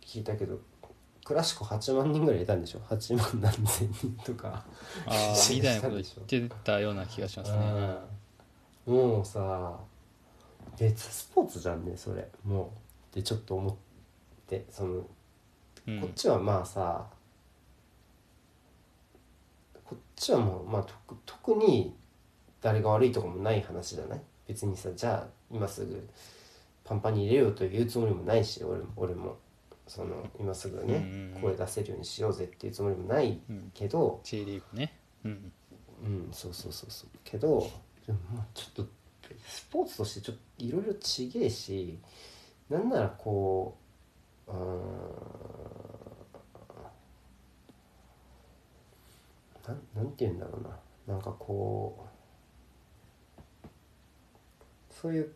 聞いたけど、クラシコ8万人ぐらいいたんでしょ？8万何千人とか。ああみたいなこと言ってたような気がしますね。うん。もうさ別スポーツじゃんねそれ。もう。ってちょっと思ってそのうん。こっちはまあさこっちはもうまあ特特に誰が悪いとかもない話じゃない？別にさじゃあ今すぐパンパンに入れようというつもりもないし俺俺も。その今すぐね声出せるようにしようぜっていうつもりもないうん。けど J リーグね。うん。うんそうそうそうそう。けどでもまあちょっとスポーツとしてちょっといろいろちげえしなんならこうなんなんて言うんだろうな。なんかこうそういう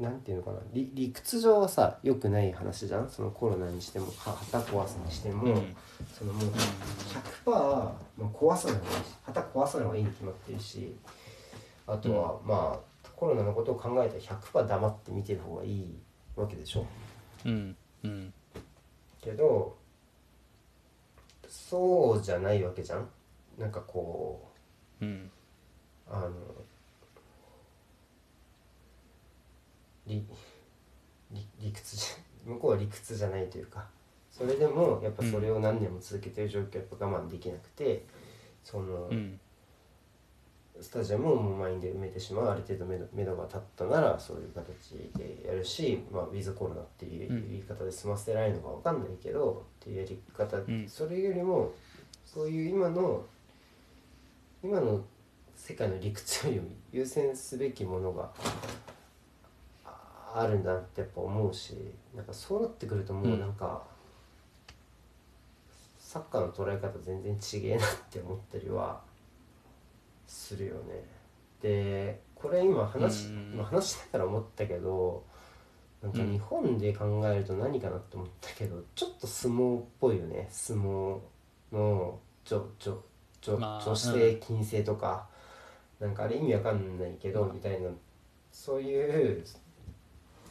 なんていうのかな。理理屈上はさ良くない話じゃん。そのコロナにしてもは旗壊すにしても、うん。そのもう100%、まあ、壊さない方がいいし旗壊さない方がいいに決まってるしあとは、まあコロナのことを考えたら100%黙って見てる方がいいわけでしょ。うんうん。けどそうじゃないわけじゃん。なんかこうん。うあの理理理屈じゃ 向こうは理屈じゃないというかそれでもやっぱそれを何年も続けてる状況はやっぱ我慢できなくてその、うんスタジアムを満員で埋めてしまうある程度目処目処が立ったならそういう形でやるし、まあ、ウィズコロナっていう言い方で済ませられるのかわかんないけどっていうやり方、んそれよりもそういう今の今の世界の理屈より優先すべきものがあるんだってやっぱ思うしなんかそうなってくるともうなんか、サッカーの捉え方全然違えなって思ったりはするよね。でこれ今話,、うん今話しながら思ったけどなんかうん。日本で考えると何かなって思ったけど、ちょっと相撲っぽいよね。相撲の女女女,、まあ女性禁制とか、なんかあれ意味わかんないけど、みたいな。そういう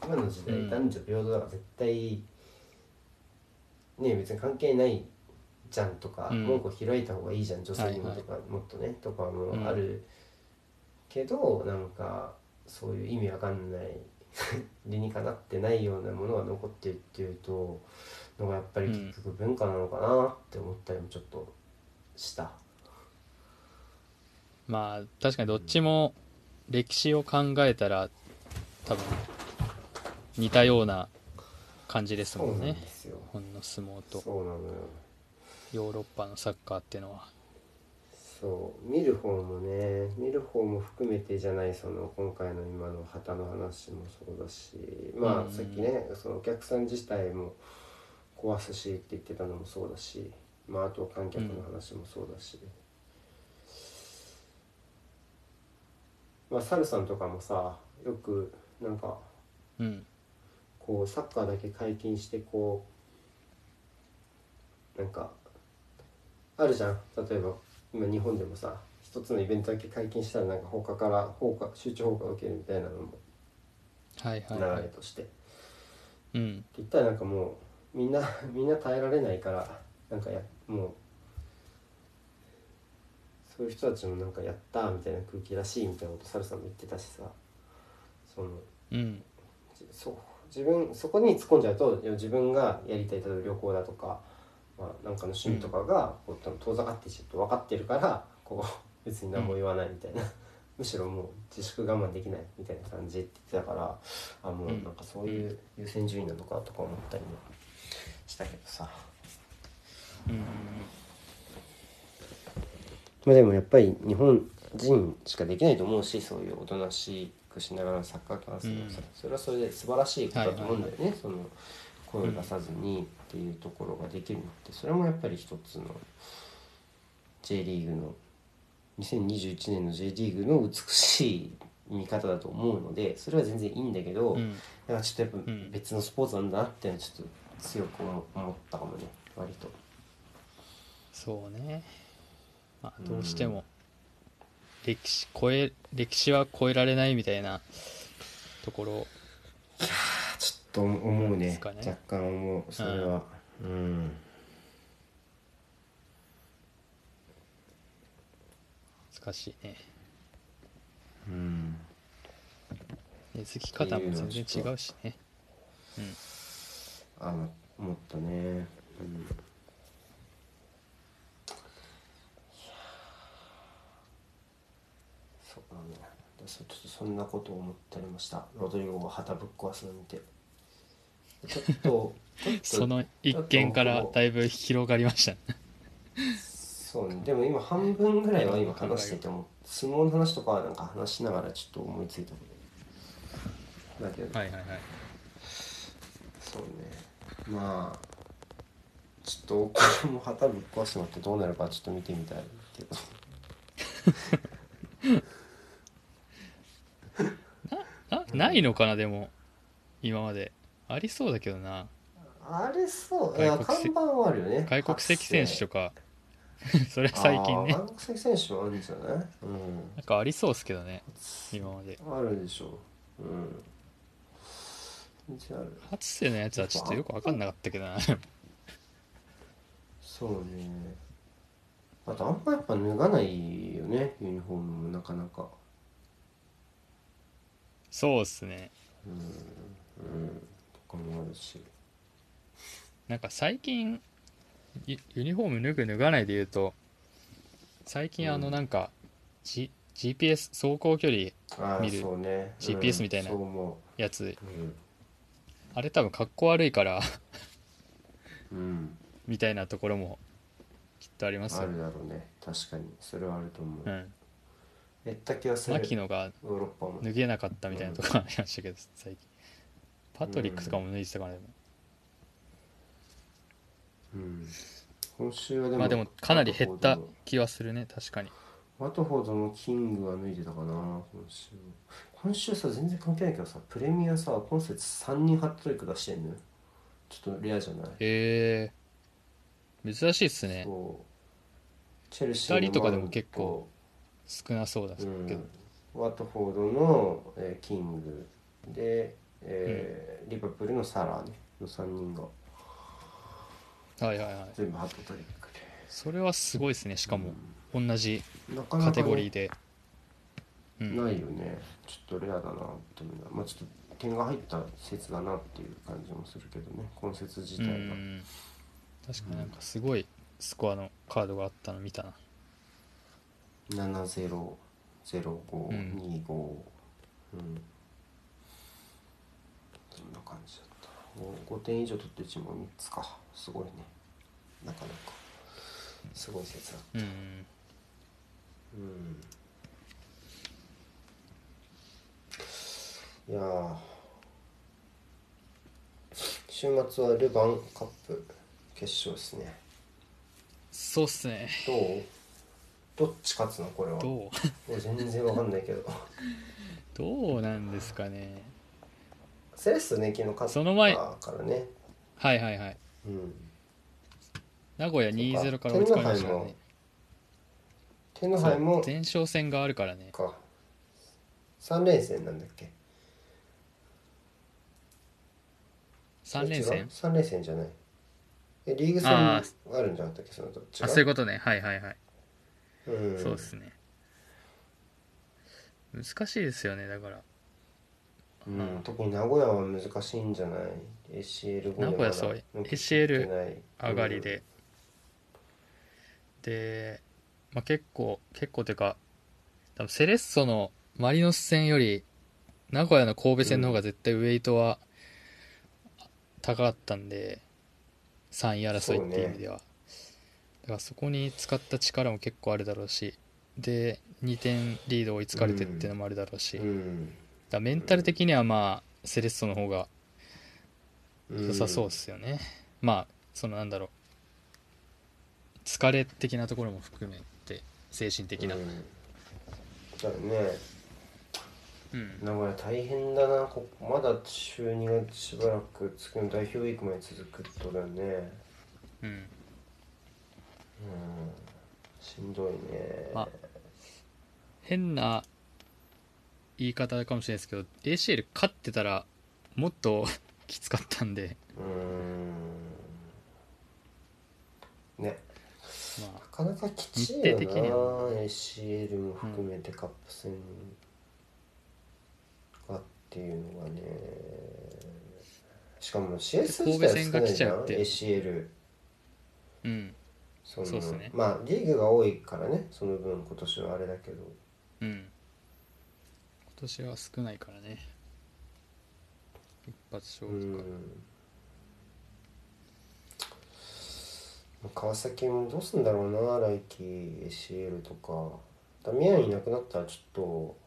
今の時代、うん。男女平等だから絶対ね別に関係ないじゃんとか、うん門戸開いた方がいいじゃん女性にもはいとか、もっとねとかもうんあるけど、なんかそういう意味わかんない 理にかなってないようなものが残ってるっていうとのがやっぱり結局文化なのかなって思ったりもちょっとした。まあ確かにどっちも歴史を考えたら多分似たような感じですもんねですよ。日本の相撲とそうなのよ。ヨーロッパのサッカーっていうのは。そう。見る方もね見る方も含めてじゃないその今回の今の旗の話もそうだし。まうん。あさっきねそのお客さん自体も壊すしって言ってたのもそうだし。まああと観客の話もそうだし、まあサルさんとかもさよくなんかうん。こうサッカーだけ解禁してこうなんかあるじゃん。例えば今日本でもさ一つのイベントだけ解禁したらなんか他から放火集中放火を受けるみたいなのもはいはい。いれとして、ってうん言ったらなんかもうみんな みんな耐えられないからなんかやもうそういう人たちもなんかやったーみたいな空気らしいみたいなことサルさんも言ってたしさ。そのうん。じそう自分そこに突っ込んじゃうと自分がやりたい例えば旅行だとか、まあ、なんかの趣味とかがこう遠ざかってちょっと分かってるからこう 別に何も言わないみたいな、むしろもう自粛我慢できないみたいな感じって言ってたからあもううん。なんかそういう優先順位なのかとか思ったりもしたけどさ、うん。まあでもやっぱり日本人しかできないと思うしそういうおとなしくしながらのサッカー観戦をさ、うん。それはそれで素晴らしいことだと思うんだよね、その声を出さずにっていうところができるのってそれもやっぱり一つの J リーグの2021年の J リーグの美しい見方だと思うのでそれは全然いいんだけど、うん。だからちょっとやっぱうん。別のスポーツなんだなっていうのはちょっと強く思思ったかもね割と。そうね。まあどうしても歴史超え歴史は超えられないみたいなところ。ちょっと思うね。ね。若干思う。それは。うん。難しいね。うん。根付き方も全然違うしね。あの思ったね。うん。そうだね。ちょっとそんなことを思っておりました。ロドリゴが旗ぶっ壊すの見てちょっとその一件からだいぶ広がりましたね。そうね。でも今半分ぐらいは今話してても相撲の話とかはなんか話しながらちょっと思いついたことだけど、はいはいはいそうね。まあちょっと僕も旗ぶっ壊してもらってどうなるかちょっと見てみたいけど なないのかなでも今までありそうだけどな。あれそう。いや看外国籍板はあるよね。外国籍選手とか。か それは最近ね。外国籍選手もあるんじゃないうん。なんかありそうっすけどね。今まで。あるでしょう。うん。全然ある。初世のやつはちょっとよく分かんなかったけどな。そうね。あとあんまやっぱ脱がないよね。ユニフォームもなかなか。そうっすね。うん。とかもあるし。なんか最近ユユニフォーム脱ぐ脱がないで言うと最近あのうん。なんか、G、GPS 走行距離見るね。GPS みたいなやつ。うあれ多分格好悪いからうん、うん、みたいなところもきっとありますよ。あるだろうね。確かに。それはあると思う、うん。やった気がする牧野が脱げなかったみたいなところありましたけど最近パトリックとかも脱いでたからでもう。ん。今週はでもまあでもかなり減った気はするね確かに。ワトフォードのキングは脱いでたかな今週今週さ全然関係ないけどさプレミアさ今節3人ハットトリック出してんのよ。ちょっとレアじゃない？へえ。珍しいっすね。チェルシーの二人とかでも結構少なそうだけど、うん、ワトフォードの、えーキング。で、えーリバプールのサラー、ね、の3人が。はいはいはい。全部ハットトリックそれはすごいですね。しかも同じでなかなか、ね、カテゴリーで、うん、ないよね。ちょっとレアだなって思うな。まあちょっと点が入った説だなっていう感じもするけどね。今節自体うが、ん確かになんかすごいスコアのカードがあったの見たな。700525、うん。うん、そんな感じだったな。5, 点以上取ってるチームは3つか。すごいね。なかなか。すごい説だうん。うん。いやー。週末はルヴァンカップ決勝ですね。そうっすね。どう？どっち勝つの？これは。どう？俺全然わかんないけど。どうなんですかねセレッソね昨日勝ったその前。からねはいはいはい。うん。名古屋2-0そっかから追いつかれましたね天皇杯も前哨戦があるからね。か。3連戦なんだっけ？3連戦？3連戦じゃない。えリーグ戦あるんじゃなかったっけ？そのどっちがあそういうことね。はいはいはい、うん、そうですね。難しいですよねだからうん、特に名古屋は難しいんじゃない？ACL 名古屋そう。ACL 上がりで、で、まあ、結構結構というか多分セレッソのマリノス戦より名古屋の神戸戦の方が絶対ウェイトは高かったんで、3位争いっていう意味では、だからそこに使った力も結構あるだろうしで2点リード追いつかれてっていうのもあるだろうし、うん、うんだメンタル的にはまあセレッソの方がうん。良さそうですよね、まあそのなんだろう。疲れ的なところも含めて精神的な、ううん。んだよね。名古屋大変だな。こまだ週2がしばらく次の代表ウィークまで続くってことだよね。うん。うん。しんどいね。まあ変な言い方かもしれないですけど ACL 勝ってたらもっと きつかったんで、うん。ね。まなかなかきちい日よな程的には。ACL も含めてカップ戦がっていうのがね。しかも試合数自体は少ないじゃん神戸戦が来ちゃうって ACL あうん。そのそうっすね。まあリーグが多いからねその分今年はあれだけど。うん。今年は少ないからね。一発勝う負とか、ん。川崎もどうすんだろうな来季 ACL とか。ダミアンいなくなったらちょっと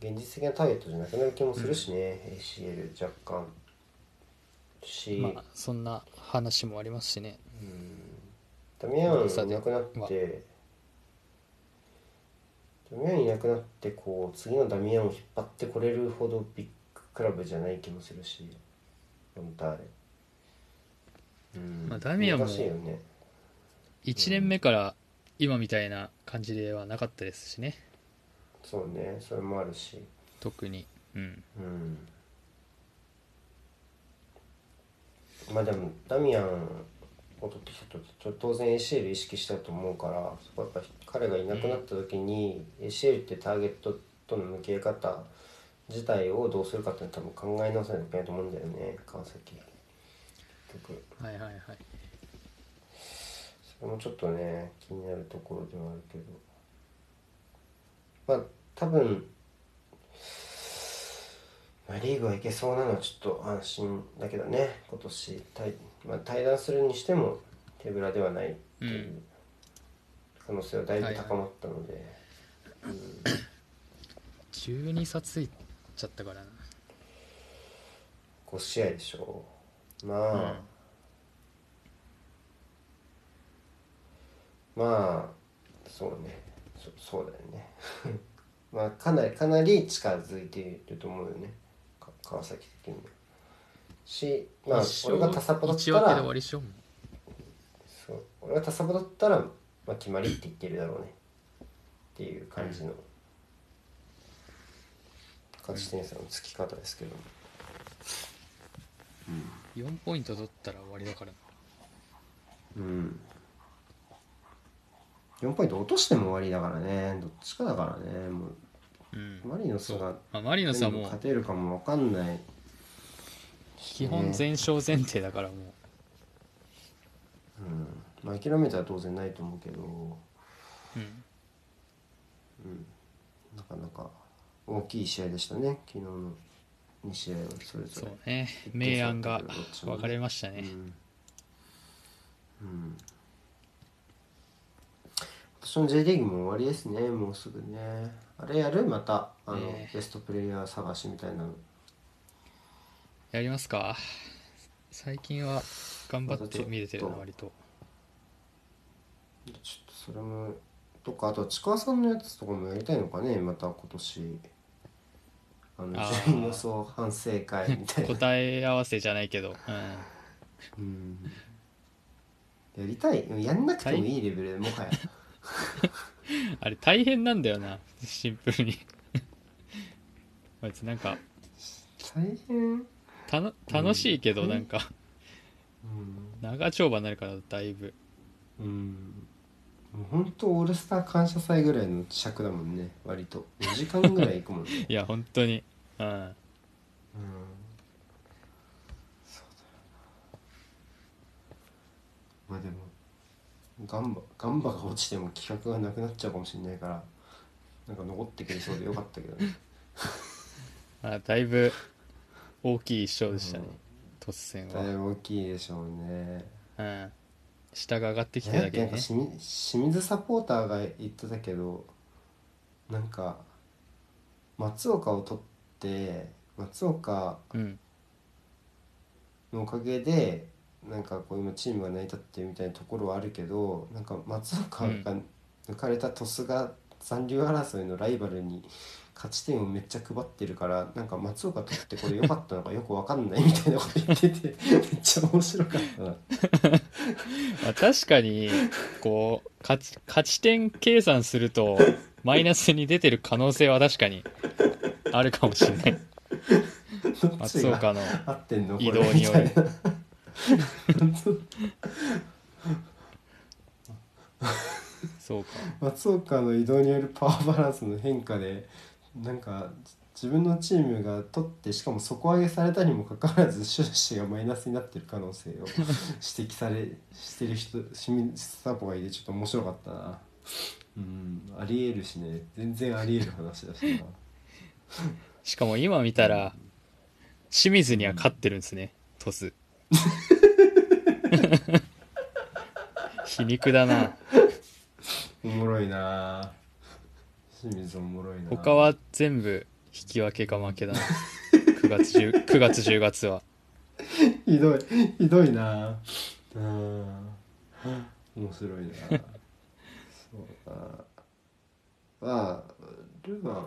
現実的なターゲットじゃなくなる気もするしね、ACL 若干。し、まあそんな話もありますしね。ダミアンいなくなってダミアンいなくなってこう次のダミアンを引っ張ってこれるほどビッグクラブじゃない気もするし本当あれ。うん。まあダミアンも難しいよね。1年目から今みたいな感じではなかったですしね。そうね。それもあるし。特に。うん。うん。まあでもダミアンを取ってきたとちょ当然 ACL 意識したと思うからそこはやっぱ彼がいなくなった時に、ACL ってターゲットとの向き合い方自体をどうするかって多分考え直さないといけないと思うんだよね川崎結局。はいはいはい。それもちょっとね気になるところではあるけど。まあ多分、まあ、リーグはいけそうなのはちょっと安心だけどね今年対,、まあ、対談するにしても手ぶらではないっていううん可能性はだいぶ高まったので、12差ついちゃったからな。5試合でしょ。まあ、まあそうね。そそうだよね。まあかなりかなり近づいていると思うよね。か川崎的にはしまあ一俺がタサポだったらそう。俺がタサポだったら、まあ、決まりって言ってるだろうね。っていう感じの。勝ち点差のつき方ですけど。も4ポイント取ったら終わりだからな。うん。4ポイント落としても終わりだからね。どっちかだからね。もううん。マリノスがまあ、マリノスはもう勝てるかも分かんない基本全勝前提だからもう。ん。まあ諦めたら当然ないと思うけど、う、うん、うん、なかなか大きい試合でしたね。昨日の2試合はそれぞれ。そうね。明暗が分かれましたね、うん、うん、私の J リーグも終わりですね。もうすぐね。あれやる？また。あの、ね。ベストプレイヤー探しみたいなのやりますか。最近は頑張って見れてるな割と。ちょっとそれもとかあとちくわさんのやつとかもやりたいのかね。また今年。あのあー。順位予想反省会みたいな。答え合わせじゃないけど、うん、うん。やりたい。やんなくてもいいレベルでもはや。あれ大変なんだよな。シンプルに。あいつなんか。大変？たの楽しいけどうん。なんか。うん。長丁場になるからだいぶ。うん。もう本当オールスター感謝祭ぐらいの尺だもんね。割と。4時間ぐらい行くもんね。いや本当に。うん。うん。そうだよな。まあでもガンバガンバが落ちても企画がなくなっちゃうかもしれないからなんか残ってくれそうでよかったけどね。あだいぶ大きい一勝でしたね、突然は、だいぶ大きいでしょうね。うん、下が上がってきてなんかだけにね清水清水サポーターが言ってたけどなんか松岡を取って松岡うん。のおかげでなんかこう今チームが成り立ってるみたいなところはあるけどなんか松岡が抜かれた鳥栖が残留争いのライバルに勝ち点をめっちゃ配ってるからなんか松岡取ってこれ良かったのかよく分かんないみたいなこと言っててめっちゃ面白かったな。まあ、確かにこう勝ち勝ち点計算するとマイナスに出てる可能性は確かにあるかもしれない。松岡の移動による そうか松岡の移動によるパワーバランスの変化でなんか自分のチームが取ってしかも底上げされたにもかかわらず収支がマイナスになってる可能性を指摘されしてる人清水サポがいてちょっと面白かった。なうんありえるしね。全然ありえる話だしな。しかも今見たら清水には勝ってるんですね。トス。皮肉だなおもろいな。清水おもろいな。他は全部引き分けか負けだな。9月 ,10 9月10月は。ひどいひどいな。うん。面白いな。そうだまあルヴァ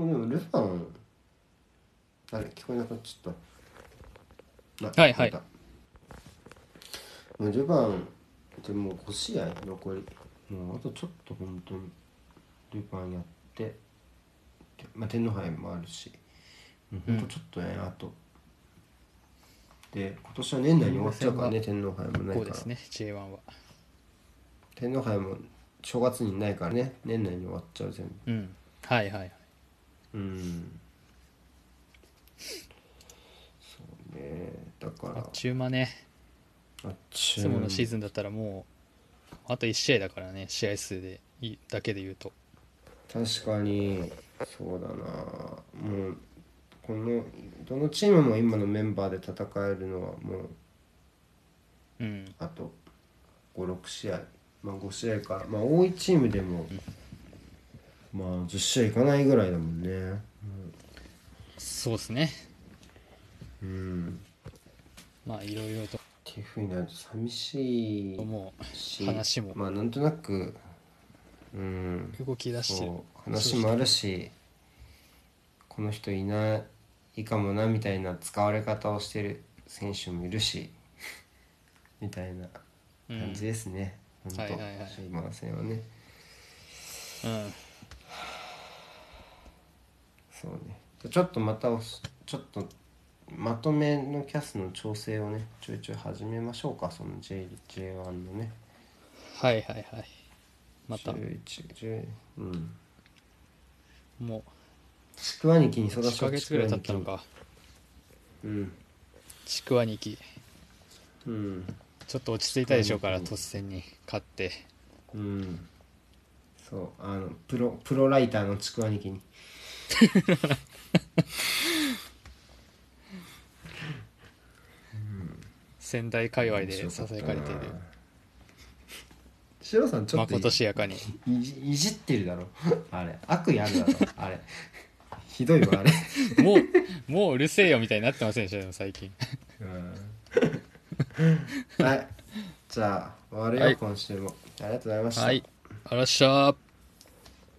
ンでもルヴァン。あれ聞こえなくなっちゃった。あはいはい。ルヴァンでもう5試合残りもうあとちょっと本当にルヴァンやってまあ、天皇杯もあるし、もうほんとちょっとね、あと。で今年は年内に終わっちゃうからね天皇杯もないから。ですね J1 は。天皇杯も正月にないからね年内に終わっちゃう全部。うん。はいはいはい。うん。そうねだから。あっちゅう間ね。あっちいつものシーズンだったらもうあと1試合だからね試合数でいいだけで言うと。確かにそうだな。もうこのどのチームも今のメンバーで戦えるのはもううん。あと56試合。まあ5試合か。まあ多いチームでも、まあ10試合いかないぐらいだもんね。そうですね。うん。まあいろいろとっていうふう。になると寂しいう話も。まあなんとなくうん動き出してる。話もあるしこの人いないかもなみたいな使われ方をしてる選手もいるし みたいな感じですね、はい本当はいはいシーマー戦はね。うん。そうね。ちょっとまたちょっとまとめのキャスの調整をねちょいちょい始めましょうか。その J J1 のね。はいはいはい。また。11 10うん。もちくわにきにう1育ちヶ月ぐらい経ったのか。うん。ちくわにきうん。ちょっと落ち着いたでしょうからうん。突然に勝って。うん。そうあのプロプロライターのちくわにきに 仙台界隈でささやかれている。シロさんちょまっとことしやかに。いじいじってるだろ。あれ。悪意あるだろ。あれ。ひどいわあれ。もうもううるせえよみたいになってませんでした？でも最近。うん。はい。じゃあ終わるよ、はい。今週も。ありがとうございました、はい。あらっしゃー